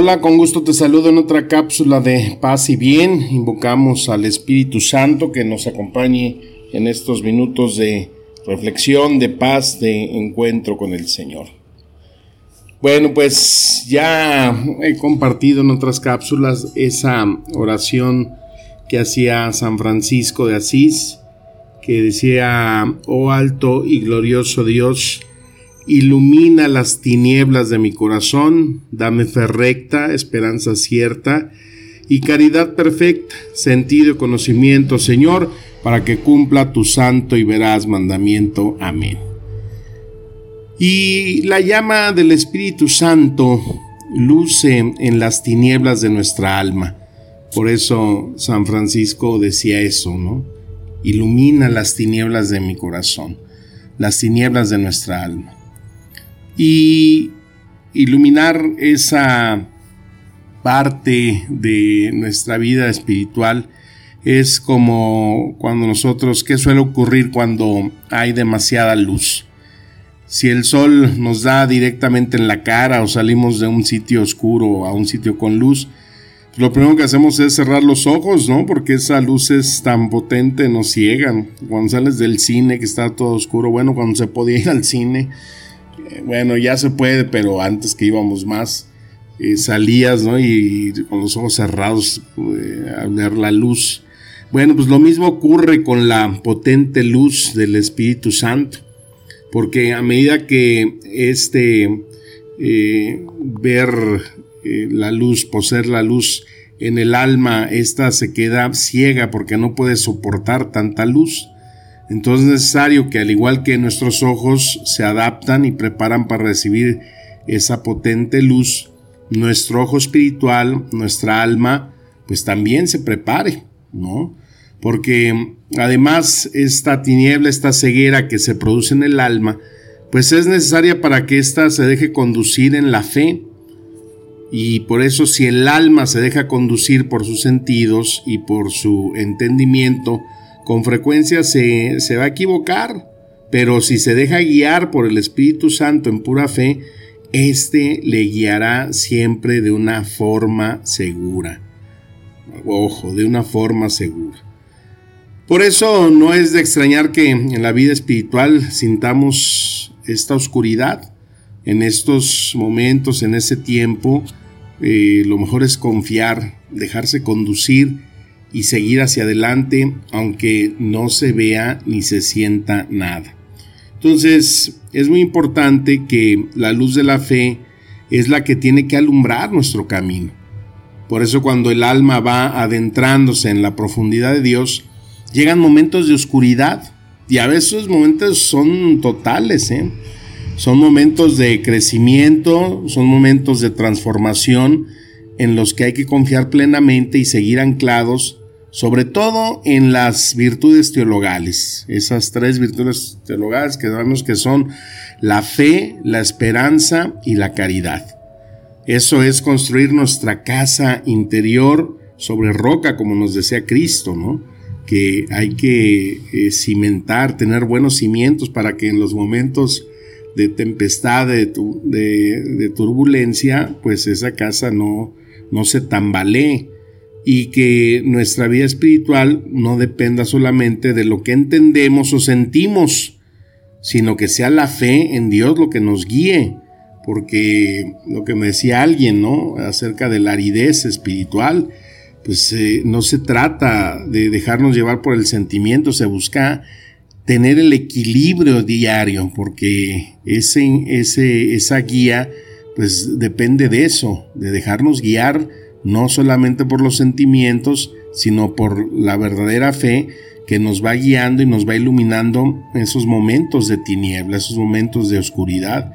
Hola, con gusto te saludo en otra cápsula de paz y bien. Invocamos al Espíritu Santo que nos acompañe en estos minutos de reflexión, de paz, de encuentro con el Señor. Bueno, pues ya he compartido en otras cápsulas esa oración que hacía San Francisco de Asís, que decía, oh alto y glorioso Dios, ilumina las tinieblas de mi corazón, dame fe recta, esperanza cierta y caridad perfecta, sentido y conocimiento, Señor, para que cumpla tu santo y veraz mandamiento. Amén. Y la llama del Espíritu Santo luce en las tinieblas de nuestra alma. Por eso San Francisco decía eso, ¿no? Ilumina las tinieblas de mi corazón, las tinieblas de nuestra alma y iluminar esa parte de nuestra vida espiritual es como cuando nosotros, ¿qué suele ocurrir cuando hay demasiada luz? Si el sol nos da directamente en la cara o salimos de un sitio oscuro a un sitio con luz, lo primero que hacemos es cerrar los ojos, ¿no? Porque esa luz es tan potente, nos ciegan. Cuando sales del cine que está todo oscuro, bueno, cuando se podía ir al cine, bueno, ya se puede, pero antes que íbamos más, eh, salías, ¿no? Y, con los ojos cerrados eh, a ver la luz. Bueno, pues lo mismo ocurre con la potente luz del Espíritu Santo, porque a medida que este eh, ver la luz, poseer la luz en el alma, esta se queda ciega porque no puede soportar tanta luz. Entonces es necesario que al igual que nuestros ojos se adaptan y preparan para recibir esa potente luz, nuestro ojo espiritual, nuestra alma, pues también se prepare, ¿no? Porque además esta tiniebla, esta ceguera que se produce en el alma, pues es necesaria para que ésta se deje conducir en la fe. Y por eso si el alma se deja conducir por sus sentidos y por su entendimiento, con frecuencia se, va a equivocar, pero si se deja guiar por el Espíritu Santo en pura fe, éste le guiará siempre de una forma segura. Ojo, de una forma segura. Por eso no es de extrañar que en la vida espiritual sintamos esta oscuridad. En estos momentos, en ese tiempo, eh, lo mejor es confiar, dejarse conducir y seguir hacia adelante aunque no se vea ni se sienta nada. Entonces es muy importante que la luz de la fe es la que tiene que alumbrar nuestro camino. Por eso cuando el alma va adentrándose en la profundidad de Dios, llegan momentos de oscuridad y a veces esos momentos son totales, ¿eh? son momentos de crecimiento, son momentos de transformación en los que hay que confiar plenamente y seguir anclados sobre todo en las virtudes teologales, esas tres virtudes teologales que sabemos que son la fe, la esperanza y la caridad. Eso es construir nuestra casa interior sobre roca, como nos decía Cristo, ¿no? Que hay que eh, cimentar, tener buenos cimientos para que en los momentos de tempestad, de, de turbulencia, pues esa casa no, no se tambalee y que nuestra vida espiritual no dependa solamente de lo que entendemos o sentimos, sino que sea la fe en Dios lo que nos guíe, porque lo que me decía alguien, ¿no? Acerca de la aridez espiritual, pues eh, no se trata de dejarnos llevar por el sentimiento, se busca tener el equilibrio diario, porque ese, ese, esa guía, pues depende de eso, de dejarnos guiar no solamente por los sentimientos, sino por la verdadera fe que nos va guiando y nos va iluminando esos momentos de tiniebla, esos momentos de oscuridad.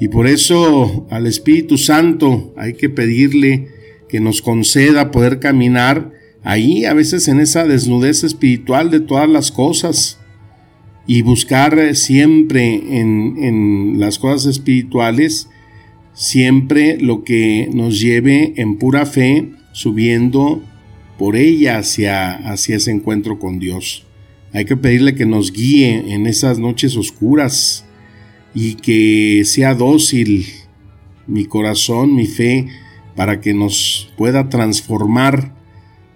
Y por eso al Espíritu Santo hay que pedirle que nos conceda poder caminar ahí, a veces en esa desnudez espiritual de todas las cosas, y buscar siempre en, en las cosas espirituales, siempre lo que nos lleve en pura fe, subiendo por ella hacia, hacia ese encuentro con Dios. Hay que pedirle que nos guíe en esas noches oscuras y que sea dócil mi corazón, mi fe, para que nos pueda transformar.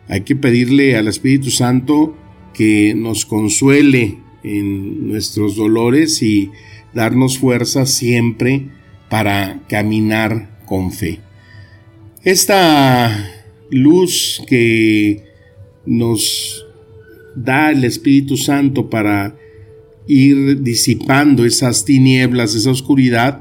Hay que pedirle al Espíritu Santo que nos consuele en nuestros dolores y darnos fuerza siempre para caminar con fe. Esta luz que nos da el Espíritu Santo para ir disipando esas tinieblas, esa oscuridad,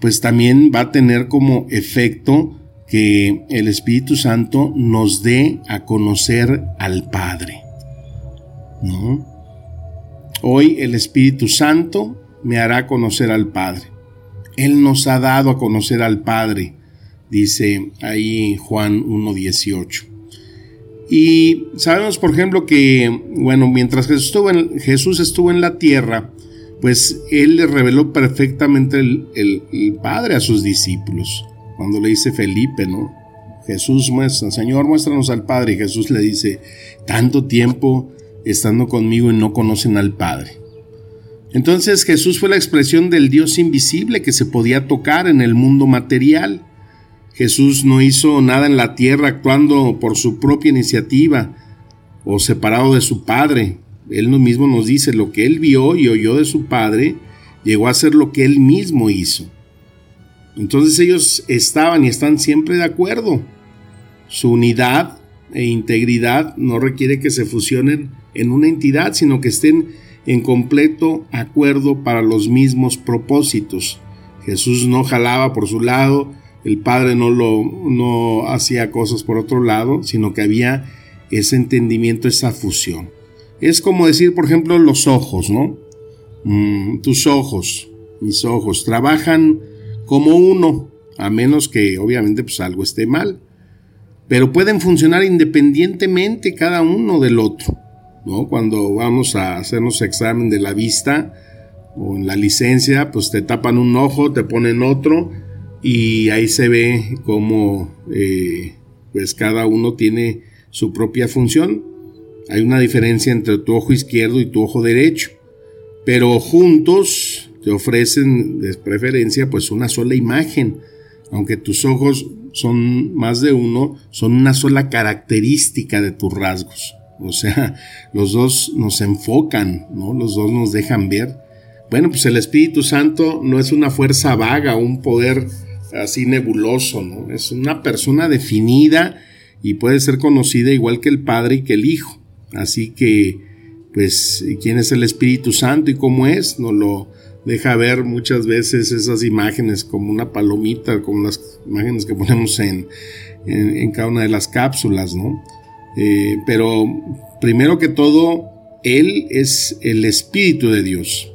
pues también va a tener como efecto que el Espíritu Santo nos dé a conocer al Padre. ¿No? Hoy el Espíritu Santo me hará conocer al Padre. Él nos ha dado a conocer al Padre, dice ahí Juan 1.18. Y sabemos, por ejemplo, que, bueno, mientras Jesús estuvo en, la tierra, pues Él le reveló perfectamente el, el Padre a sus discípulos. Cuando le dice Felipe, ¿no? Jesús muestra, Señor, muéstranos al Padre. Y Jesús le dice, tanto tiempo estando conmigo y no conocen al Padre. Entonces Jesús fue la expresión del Dios invisible que se podía tocar en el mundo material. Jesús no hizo nada en la tierra actuando por su propia iniciativa o separado de su Padre. Él mismo nos dice lo que él vio y oyó de su Padre llegó a ser lo que él mismo hizo. Entonces ellos estaban y están siempre de acuerdo. Su unidad e integridad no requiere que se fusionen en una entidad, sino que estén en completo acuerdo para los mismos propósitos. Jesús no jalaba por su lado, el Padre no lo no hacía cosas por otro lado, sino que había ese entendimiento, esa fusión. Es como decir, por ejemplo, los ojos, ¿no? Mm, tus ojos, mis ojos, trabajan como uno, a menos que obviamente pues algo esté mal, pero pueden funcionar independientemente cada uno del otro. Cuando vamos a hacernos examen de la vista o en la licencia, pues te tapan un ojo, te ponen otro y ahí se ve cómo eh, pues cada uno tiene su propia función. Hay una diferencia entre tu ojo izquierdo y tu ojo derecho, pero juntos te ofrecen de preferencia pues una sola imagen, aunque tus ojos son más de uno, son una sola característica de tus rasgos. O sea, los dos nos enfocan, ¿no? Los dos nos dejan ver. Bueno, pues el Espíritu Santo no es una fuerza vaga, un poder así nebuloso, ¿no? Es una persona definida y puede ser conocida igual que el Padre y que el Hijo. Así que, pues, ¿quién es el Espíritu Santo y cómo es? Nos lo deja ver muchas veces esas imágenes como una palomita, como las imágenes que ponemos en, en cada una de las cápsulas, ¿no? Eh, pero primero que todo, Él es el Espíritu de Dios.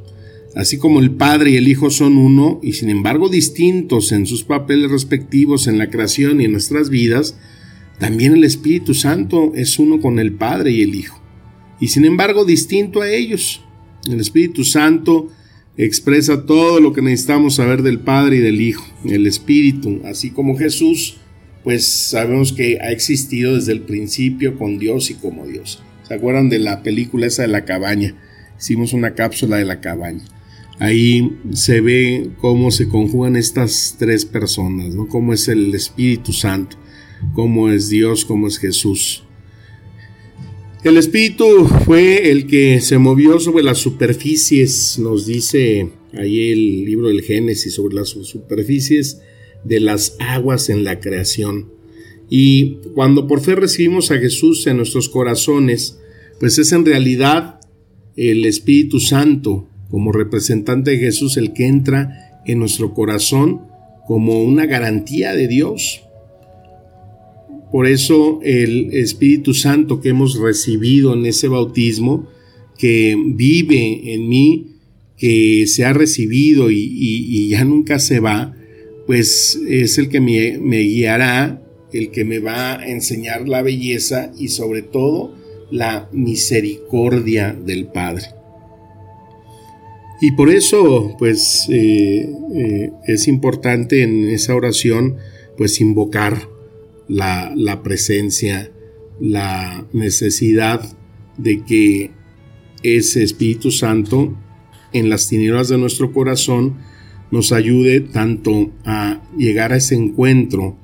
Así como el Padre y el Hijo son uno y sin embargo distintos en sus papeles respectivos en la creación y en nuestras vidas, también el Espíritu Santo es uno con el Padre y el Hijo. Y sin embargo distinto a ellos. El Espíritu Santo expresa todo lo que necesitamos saber del Padre y del Hijo. El Espíritu, así como Jesús, pues sabemos que ha existido desde el principio con Dios y como Dios. ¿Se acuerdan de la película esa de la cabaña? Hicimos una cápsula de la cabaña. Ahí se ve cómo se conjugan estas tres personas, ¿no? Cómo es el Espíritu Santo, cómo es Dios, cómo es Jesús. El Espíritu fue el que se movió sobre las superficies, nos dice ahí el libro del Génesis, sobre las superficies de las aguas en la creación. Y cuando por fe recibimos a Jesús en nuestros corazones, pues es en realidad el Espíritu Santo como representante de Jesús el que entra en nuestro corazón como una garantía de Dios. Por eso el Espíritu Santo que hemos recibido en ese bautismo, que vive en mí, que se ha recibido y, ya nunca se va, pues es el que me, guiará, el que me va a enseñar la belleza y sobre todo la misericordia del Padre. Y por eso, pues, eh, eh, es importante en esa oración, pues, invocar la, la presencia, la necesidad de que ese Espíritu Santo en las tinieblas de nuestro corazón nos ayude tanto a llegar a ese encuentro,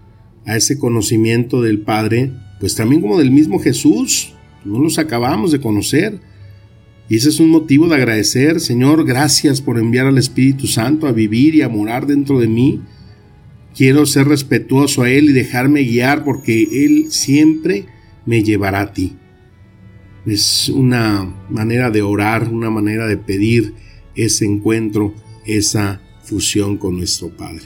a ese conocimiento del Padre, pues también como del mismo Jesús, no los acabamos de conocer. Y ese es un motivo de agradecer, Señor, gracias por enviar al Espíritu Santo a vivir y a morar dentro de mí. Quiero ser respetuoso a Él y dejarme guiar porque Él siempre me llevará a ti. Es una manera de orar, una manera de pedir ese encuentro, esa fusión con nuestro Padre.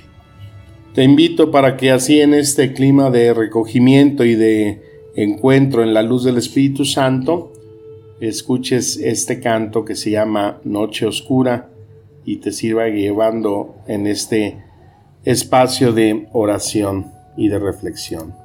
Te invito para que así en este clima de recogimiento y de encuentro en la luz del Espíritu Santo, escuches este canto que se llama Noche Oscura y te sirva llevando en este espacio de oración y de reflexión.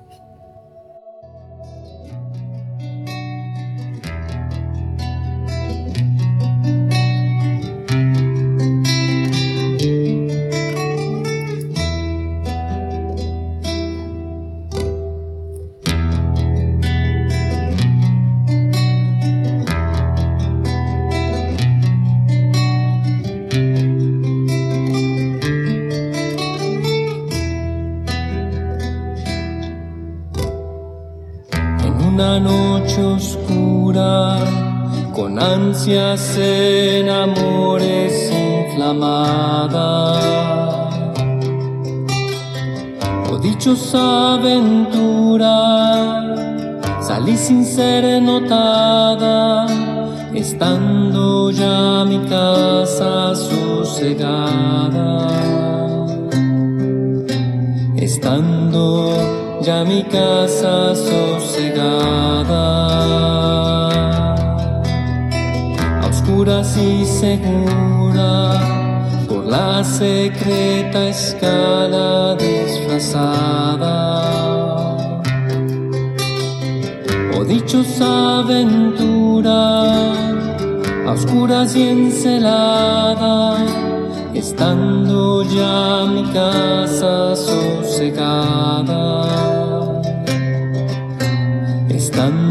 En amores inflamada. O dichosa aventura, salí sin ser notada, estando ya mi casa sosegada. Estando ya mi casa sosegada y segura por la secreta escala disfrazada. Oh dichosa aventura, a oscuras y encelada, estando ya mi casa sosegada. Estando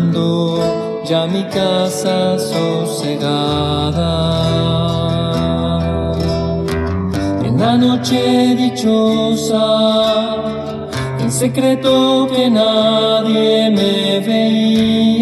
ya mi casa sosegada. En la noche dichosa, en secreto que nadie me veía,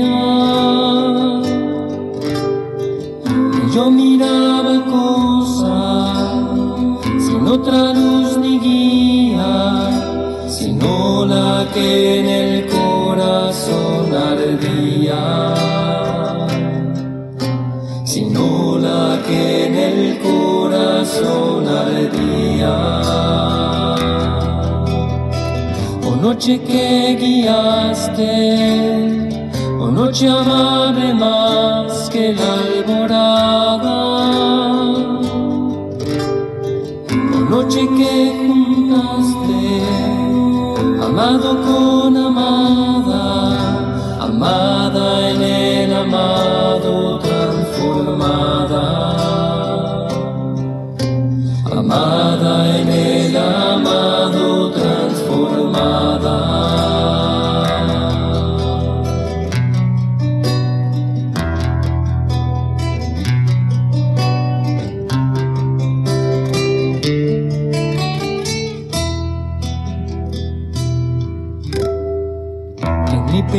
noche que guiaste, o noche amable más que la alborada. O noche que juntaste, amado con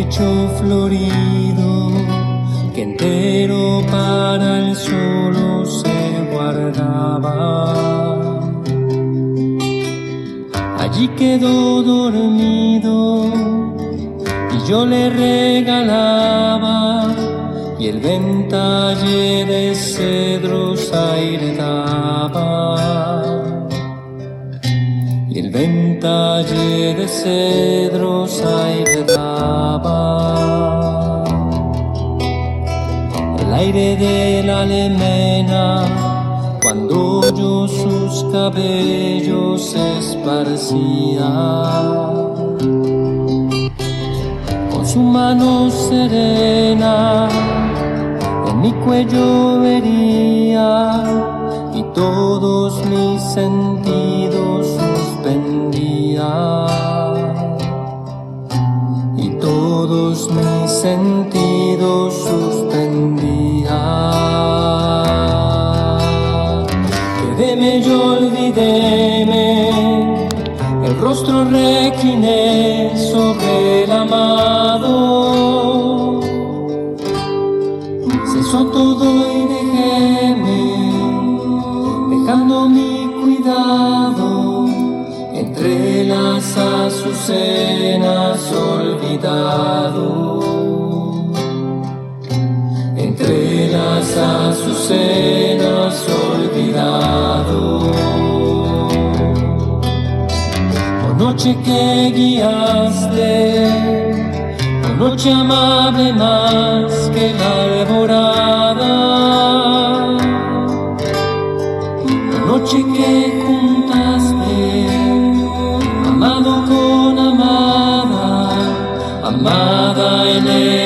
pecho florido, que entero para el solo se guardaba. Allí quedó dormido y yo le regalaba y el ventalle de cedros aire daba el ventalle de cedros aire daba el aire de la alemena cuando yo sus cabellos esparcía. Con su mano serena en mi cuello vería y todos mis sentidos mis sentidos suspendía yo olvidéme, el rostro recliné sobre el amado. Cesó todo y dejéme, dejando mi cuidado entre las azucenas olvidado. Azucenas olvidado. Oh noche que guiaste, oh noche amable más que la alborada. Oh noche que juntaste, amado con amada, amada en el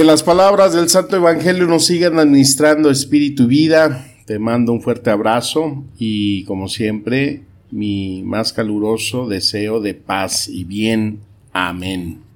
Que las palabras del Santo Evangelio nos sigan administrando espíritu y vida. Te mando un fuerte abrazo y como siempre mi más caluroso deseo de paz y bien. Amén.